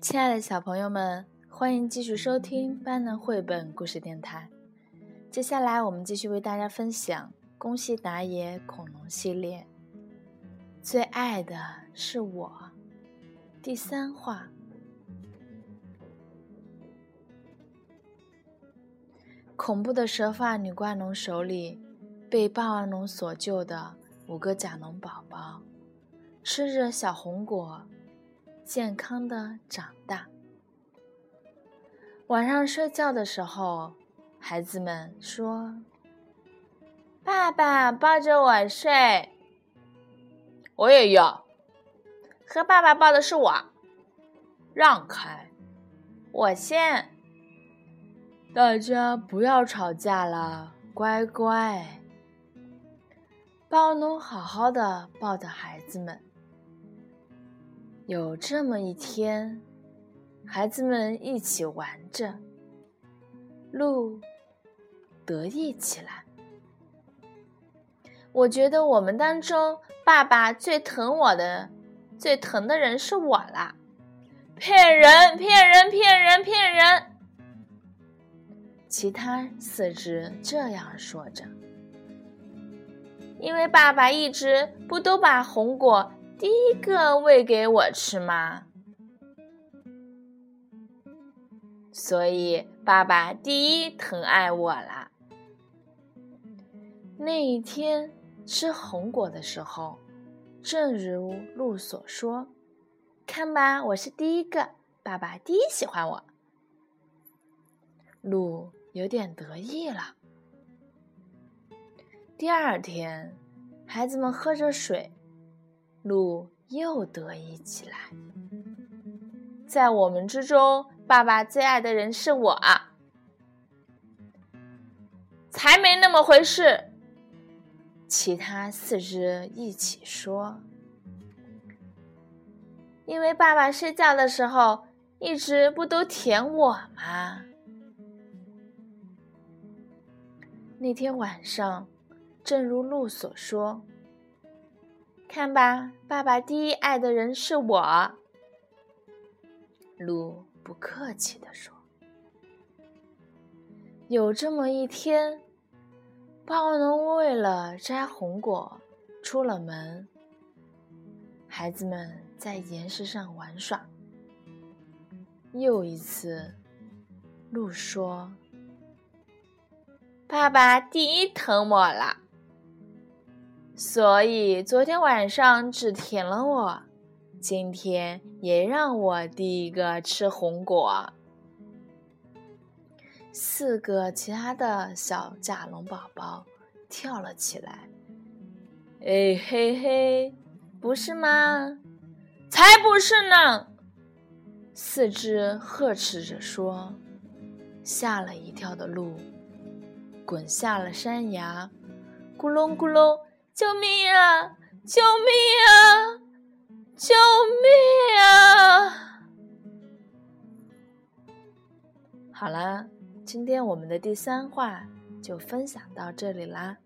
亲爱的小朋友们，欢迎继续收听班南绘本故事电台。接下来，我们继续为大家分享《宫西达也恐龙系列》。最爱的是我，第三话。恐怖的蛇发女怪龙手里，被霸王龙所救的五个甲龙宝宝，吃着小红果，健康的长大。晚上睡觉的时候，孩子们说：“爸爸抱着我睡。”我也要，和爸爸抱的是我，让开，我先。大家不要吵架了，乖乖。暴龙好好的抱着孩子们。有这么一天，孩子们一起玩着，鹿得意起来。我觉得我们当中，爸爸最疼我的、最疼的人是我啦！骗人！骗人！骗人！骗人！其他四只这样说着。因为爸爸一直不都把红果第一个喂给我吃吗？所以爸爸第一疼爱我啦。那一天。吃红果的时候，正如鹿所说：“看吧，我是第一个，爸爸第一喜欢我。”鹿有点得意了。第二天，孩子们喝着水，鹿又得意起来。在我们之中，爸爸最爱的人是我啊！才没那么回事。其他四只一起说：“因为爸爸睡觉的时候一直不都舔我吗？”那天晚上，正如鹿所说：“看吧，爸爸第一爱的人是我。”鹿不客气地说：“有这么一天。”霸王龙为了摘红果，出了门。孩子们在岩石上玩耍。又一次，鹿说：“爸爸第一疼我了，所以昨天晚上只舔了我，今天也让我第一个吃红果。”四个其他的小甲龙宝宝跳了起来，哎嘿嘿，不是吗？才不是呢！四只呵斥着说，吓了一跳的鹿滚下了山崖，咕隆咕隆，救命啊！救命啊！救命啊！好啦。今天我们的第三话就分享到这里啦。